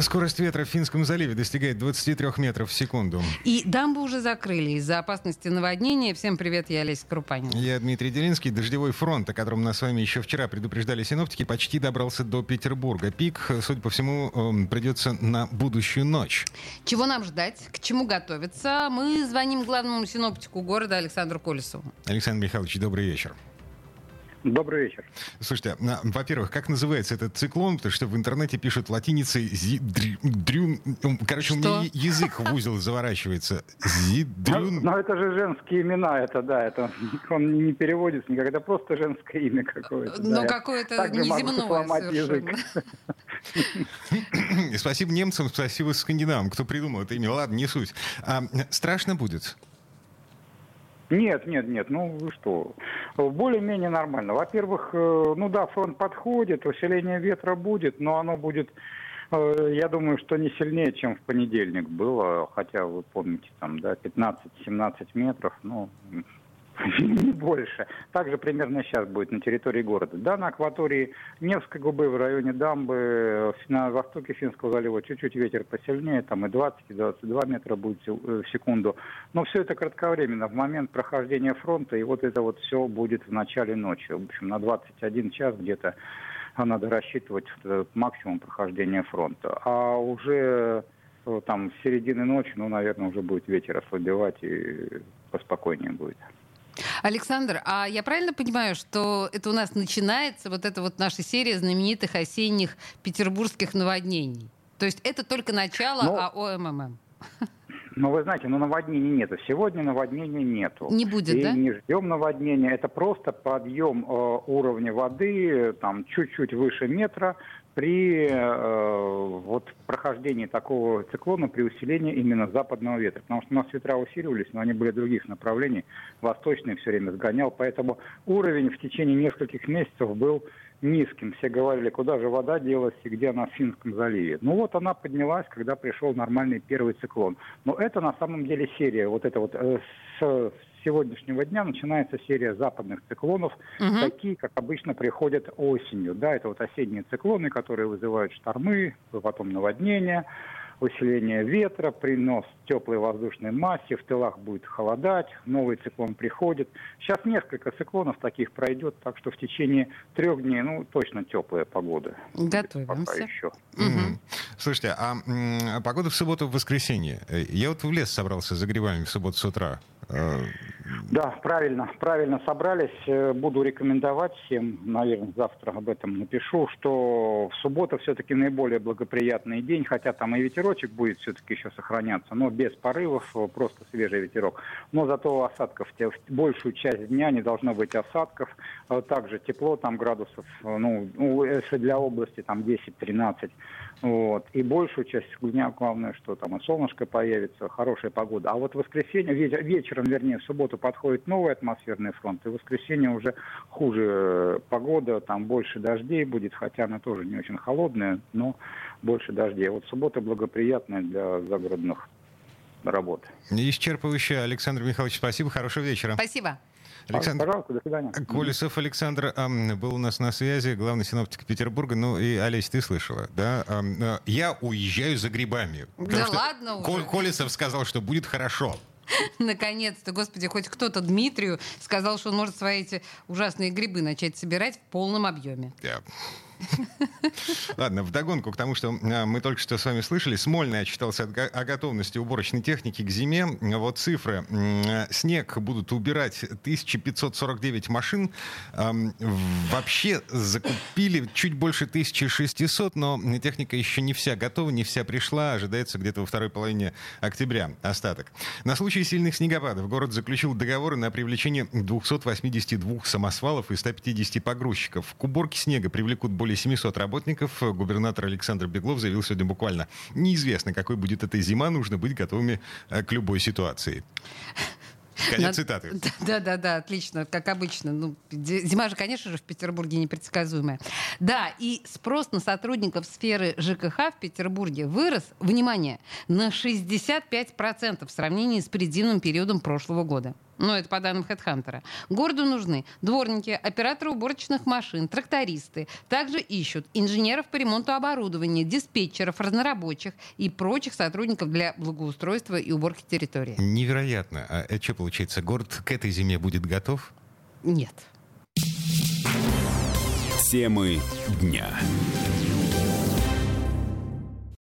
Скорость ветра в Финском заливе достигает 23 метров в секунду. И дамбу уже закрыли из-за опасности наводнения. Всем привет, я Олеся Крупанин. Я Дмитрий Делинский. Дождевой фронт, о котором нас с вами еще вчера предупреждали синоптики, почти добрался до Петербурга. Пик, судя по всему, эм, придется на будущую ночь. Чего нам ждать? К чему готовиться? Мы звоним главному синоптику города Александру Колесову. Александр Михайлович, добрый вечер. Добрый вечер. Слушайте, а, во-первых, как называется этот циклон? Потому что в интернете пишут латиницей зи, дрю, дрю, короче, Что? у меня язык в узел заворачивается. Ну, Зидрюн. но это же женские имена, это да, это он не переводится никак, это просто женское имя какое-то. Но да. Какое-то неземное совершенно. язык. Спасибо немцам, спасибо скандинавам, кто придумал это имя. Ладно, не суть. А, страшно будет? Нет, нет, нет, ну вы что, более-менее нормально. Во-первых, э, ну да, фронт подходит, усиление ветра будет, но оно будет, э, я думаю, что не сильнее, чем в понедельник было, хотя вы помните, там, да, 15-17 метров, ну, не больше. Также примерно сейчас будет на территории города. Да, на акватории Невской губы в районе дамбы, э, на востоке Финского залива чуть-чуть ветер посильнее, там и 20, и 22 метра будет в э, в секунду. Но все это кратковременно, в момент прохождения фронта, и вот это вот все будет в начале ночи. В общем, на 21 час где-то надо рассчитывать этот максимум прохождения фронта. А уже э, там с середины ночи, ну, наверное, уже будет ветер ослабевать и поспокойнее будет. Александр, а я правильно понимаю, что это у нас начинается вот эта вот наша серия знаменитых осенних петербургских наводнений? То есть это только начало Ну, АОММ? Ну, вы знаете, ну наводнений нету. Сегодня наводнения нету. Не будет, и да? не ждем наводнения. Это просто подъем э, уровня воды там чуть-чуть выше метра при э, вот прохождении такого циклона при усилении именно западного ветра. Потому что у нас ветра усиливались, но они были других направлений. Восточный все время сгонял. Поэтому уровень в течение нескольких месяцев был низким. Все говорили, куда же вода делась и где она в Финском заливе. Ну вот она поднялась, когда пришел нормальный первый циклон. Но это на самом деле серия. Вот это вот э, с сегодняшнего дня начинается серия западных циклонов, Мгм. такие, как обычно приходят осенью. Да, это вот осенние циклоны, которые вызывают штормы, потом наводнения, усиление ветра, принос теплой воздушной массе, в тылах будет холодать, новый циклон приходит. Сейчас несколько циклонов таких пройдет, так что в течение трех дней, ну, точно теплая погода. Пока Готовимся. еще. Мгм. Слушайте, а погода в субботу, в воскресенье. Э, Я вот в лес собрался за грибами в субботу с утра. Э, Да, правильно, правильно собрались. Э, Буду рекомендовать всем, наверное, завтра об этом напишу, что в субботу все-таки наиболее благоприятный день, хотя там и ветерочек будет все-таки еще сохраняться, но без порывов, просто свежий ветерок. Но зато осадков, большую часть дня не должно быть осадков. Также тепло, там градусов, ну, если для области там 10-13. Вот. И большую часть дня, главное, что там и солнышко появится, хорошая погода. А вот в воскресенье, веч- вечером, вернее, в субботу подходит новый атмосферный фронт, и в воскресенье уже хуже э, погода, там больше дождей будет, хотя она тоже не очень холодная, но больше дождей. Вот суббота благоприятная для загородных работ. Исчерпывающе. Александр Михайлович, спасибо. Хорошего вечера. Спасибо. Александр Пожалуйста, до свидания. Колесов Александр был у нас на связи, главный синоптик Петербурга. Ну и, Олесь, ты слышала, да? Э, Я уезжаю за грибами. Да ладно уже. Колесов сказал, что будет хорошо. Наконец-то, господи, хоть кто-то Дмитрию сказал, что он может свои эти ужасные грибы начать собирать в полном объеме. Да. Ладно, вдогонку к тому, что а, мы только что с вами слышали. Смольный отчитался о готовности уборочной техники к зиме. Вот цифры. Э, Снег будут убирать 1549 машин. Вообще закупили чуть больше 1600, но техника еще не вся готова, не вся пришла. Ожидается где-то во второй половине октября остаток. На случай сильных снегопадов город заключил договоры на привлечение 282 самосвалов и 150 погрузчиков. К уборке снега привлекут более 700 работников. Губернатор Александр Беглов заявил сегодня буквально «Неизвестно, какой будет эта зима, нужно быть готовыми э, к любой ситуации». Конец Над- цитаты. Да, да, да, отлично, как обычно. Ну, зи- зима же, конечно же, в Петербурге непредсказуемая. Да, и спрос на сотрудников сферы ЖКХ в Петербурге вырос, внимание, на 65% в сравнении с предельным периодом прошлого года. Ну, это по данным HeadHunter. Городу нужны дворники, операторы уборочных машин, трактористы. Также ищут инженеров по ремонту оборудования, диспетчеров, разнорабочих и прочих сотрудников для благоустройства и уборки территории. Невероятно. А это что получается, город к этой зиме будет готов? Нет. Темы дня.